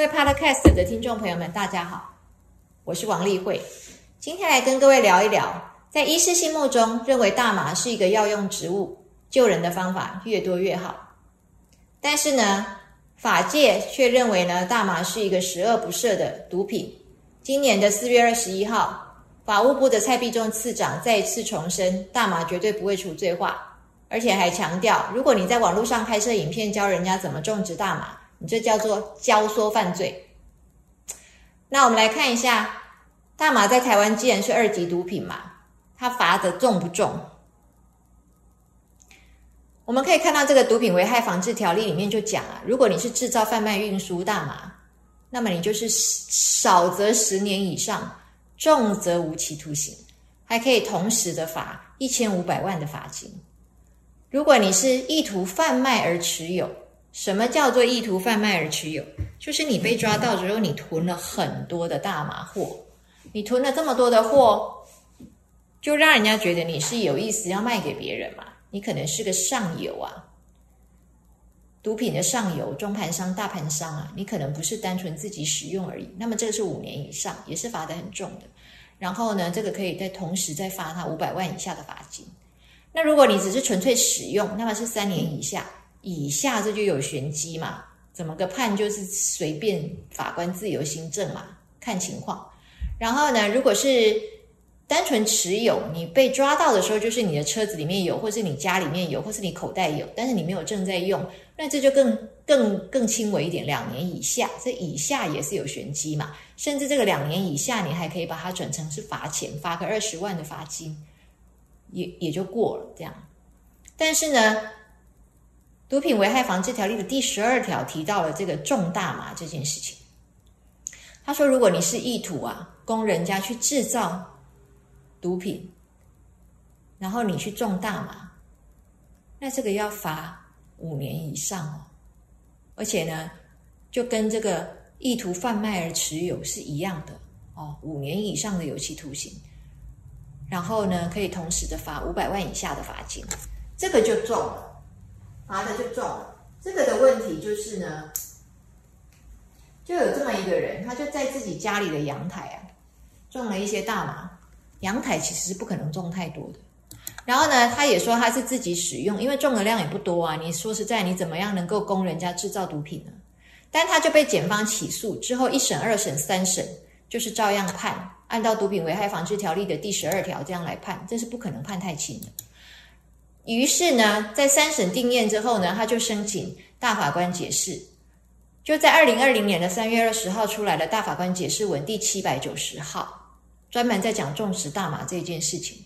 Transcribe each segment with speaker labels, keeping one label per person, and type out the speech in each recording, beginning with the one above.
Speaker 1: 各位 Podcast 的听众朋友们，大家好，我是王丽慧，今天来跟各位聊一聊，在医师心目中认为大麻是一个药用植物，救人的方法越多越好，但是呢，法界却认为呢，大麻是一个十恶不赦的毒品。今年的四月二十一号，法务部的蔡必仲次长再次重申，大麻绝对不会除罪化，而且还强调，如果你在网络上拍摄影片教人家怎么种植大麻，你这叫做教唆犯罪。那我们来看一下，大麻在台湾既然是二级毒品嘛，它罚的重不重？我们可以看到这个毒品危害防治条例里面就讲啊，如果你是制造、贩卖、运输大麻。那么你就是少则十年以上，重则无期徒刑，还可以同时的罚一千五百万的罚金。如果你是意图贩卖而持有，什么叫做意图贩卖而持有？就是你被抓到之后，你囤了很多的大麻货，你囤了这么多的货，就让人家觉得你是有意思要卖给别人嘛？你可能是个上游啊。毒品的上游、中盘商、大盘商啊，你可能不是单纯自己使用而已。那么这个是五年以上，也是罚的很重的。然后呢，这个可以在同时再罚他五百万以下的罚金。那如果你只是纯粹使用，那么是三年以下，以下这就有玄机嘛？怎么个判就是随便法官自由行政嘛，看情况。然后呢，如果是单纯持有，你被抓到的时候，就是你的车子里面有，或是你家里面有，或是你口袋有，但是你没有正在用，那这就更更更轻微一点，两年以下。这以下也是有玄机嘛，甚至这个两年以下，你还可以把它转成是罚钱，罚个二十万的罚金，也也就过了这样。但是呢，《毒品危害防治条例》的第十二条提到了这个重大麻这件事情。他说，如果你是意图啊，供人家去制造。毒品，然后你去种大麻，那这个要罚五年以上哦，而且呢，就跟这个意图贩卖而持有是一样的哦，五年以上的有期徒刑，然后呢，可以同时的罚五百万以下的罚金，这个就重了，罚的就重了。这个的问题就是呢，就有这么一个人，他就在自己家里的阳台啊，种了一些大麻。阳台其实是不可能种太多的，然后呢，他也说他是自己使用，因为种的量也不多啊。你说实在，你怎么样能够供人家制造毒品呢？但他就被检方起诉之后，一审、二审、三审，就是照样判，按照《毒品危害防治条例》的第十二条这样来判，这是不可能判太轻的。于是呢，在三审定验之后呢，他就申请大法官解释，就在二零二零年的三月二十号出来的大法官解释文第七百九十号。专门在讲种植大麻这件事情，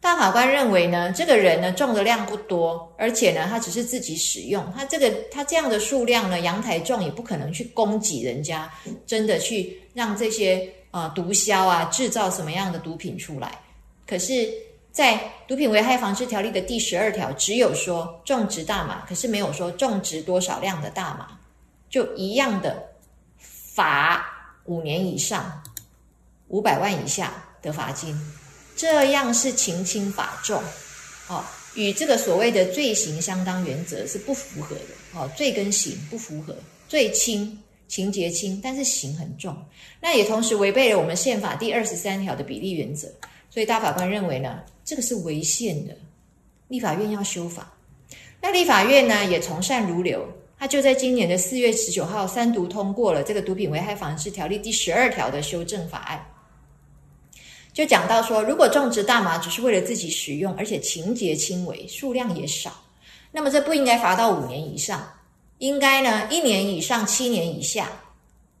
Speaker 1: 大法官认为呢，这个人呢种的量不多，而且呢他只是自己使用，他这个他这样的数量呢，阳台种也不可能去供给人家，真的去让这些啊毒枭啊制造什么样的毒品出来。可是，在《毒品危害防治条例》的第十二条，只有说种植大麻，可是没有说种植多少量的大麻，就一样的罚五年以上。五百万以下的罚金，这样是情轻法重，哦，与这个所谓的罪行相当原则是不符合的，哦，罪跟刑不符合，罪轻，情节轻，但是刑很重，那也同时违背了我们宪法第二十三条的比例原则，所以大法官认为呢，这个是违宪的，立法院要修法，那立法院呢也从善如流。他就在今年的四月十九号三读通过了这个《毒品危害防治条例》第十二条的修正法案。就讲到说，如果种植大麻只是为了自己使用，而且情节轻微，数量也少，那么这不应该罚到五年以上，应该呢一年以上七年以下，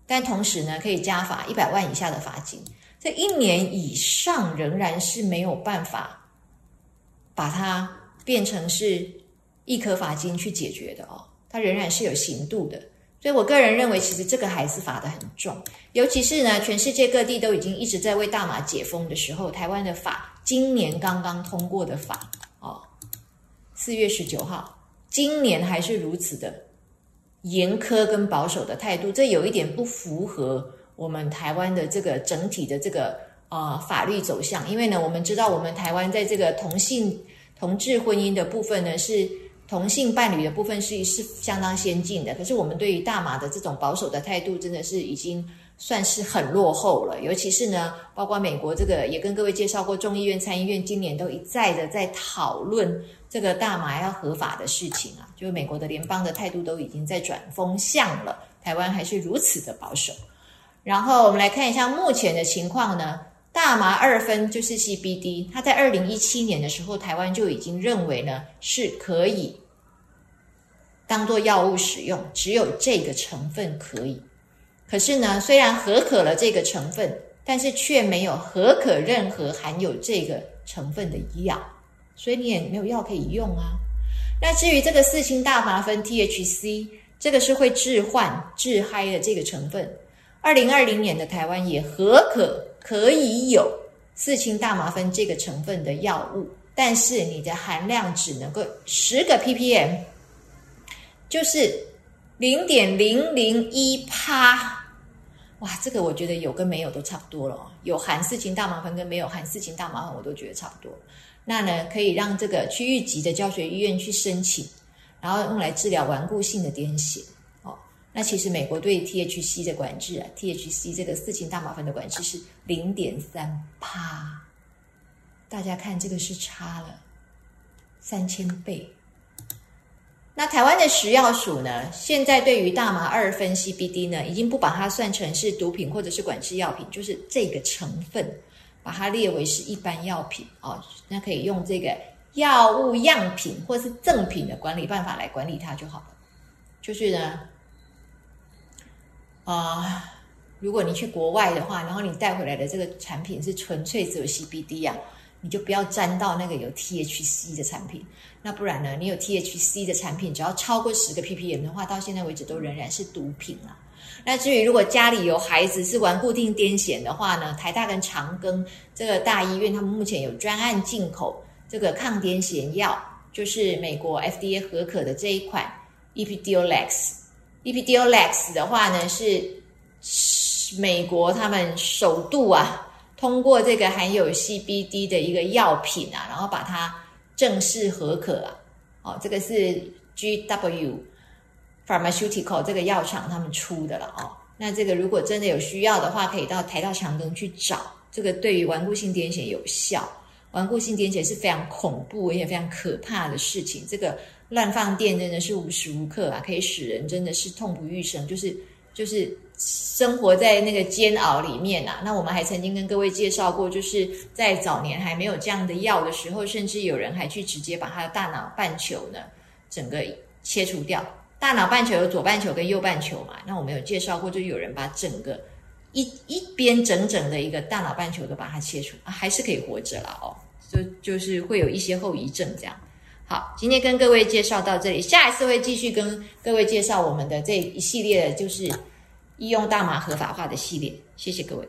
Speaker 1: 但同时呢可以加罚一百万以下的罚金。这一年以上仍然是没有办法把它变成是一颗罚金去解决的哦，它仍然是有刑度的。所以我个人认为，其实这个还是罚的很重，尤其是呢，全世界各地都已经一直在为大麻解封的时候，台湾的法今年刚刚通过的法哦，四月十九号，今年还是如此的严苛跟保守的态度，这有一点不符合我们台湾的这个整体的这个呃法律走向，因为呢，我们知道我们台湾在这个同性同志婚姻的部分呢是。同性伴侣的部分是是相当先进的，可是我们对于大麻的这种保守的态度，真的是已经算是很落后了。尤其是呢，包括美国这个也跟各位介绍过，众议院、参议院今年都一再的在讨论这个大麻要合法的事情啊，就是美国的联邦的态度都已经在转风向了，台湾还是如此的保守。然后我们来看一下目前的情况呢。大麻二酚就是 CBD，它在二零一七年的时候，台湾就已经认为呢是可以当做药物使用，只有这个成分可以。可是呢，虽然合可了这个成分，但是却没有合可任何含有这个成分的药，所以你也没有药可以用啊。那至于这个四氢大麻酚 THC，这个是会致幻、致嗨的这个成分，二零二零年的台湾也何可。可以有四氢大麻酚这个成分的药物，但是你的含量只能够十个 ppm，就是零点零零一帕。哇，这个我觉得有跟没有都差不多了。有含四氢大麻酚跟没有含四氢大麻酚，我都觉得差不多。那呢，可以让这个区域级的教学医院去申请，然后用来治疗顽固性的癫痫。那其实美国对 THC 的管制啊，THC 这个四氢大麻酚的管制是零点三帕，大家看这个是差了三千倍。那台湾的食药署呢，现在对于大麻二酚 CBD 呢，已经不把它算成是毒品或者是管制药品，就是这个成分把它列为是一般药品哦，那可以用这个药物样品或是赠品的管理办法来管理它就好了，就是呢。啊，如果你去国外的话，然后你带回来的这个产品是纯粹只有 CBD 啊，你就不要沾到那个有 THC 的产品。那不然呢，你有 THC 的产品，只要超过十个 ppm 的话，到现在为止都仍然是毒品啊。那至于如果家里有孩子是顽固性癫痫的话呢，台大跟长庚这个大医院，他们目前有专案进口这个抗癫痫药，就是美国 FDA 合可的这一款 Epidiolex。Epidiolex 的话呢，是美国他们首度啊，通过这个含有 CBD 的一个药品啊，然后把它正式合可啊。哦，这个是 GW Pharmaceutical 这个药厂他们出的了哦。那这个如果真的有需要的话，可以到台大长庚去找。这个对于顽固性癫痫有效，顽固性癫痫是非常恐怖而且非常可怕的事情。这个。乱放电真的是无时无刻啊，可以使人真的是痛不欲生，就是就是生活在那个煎熬里面啊。那我们还曾经跟各位介绍过，就是在早年还没有这样的药的时候，甚至有人还去直接把他的大脑半球呢整个切除掉。大脑半球有左半球跟右半球嘛？那我们有介绍过，就有人把整个一一边整整的一个大脑半球都把它切除，啊还是可以活着了哦。就就是会有一些后遗症这样。好，今天跟各位介绍到这里，下一次会继续跟各位介绍我们的这一系列，就是医用大麻合法化的系列。谢谢各位。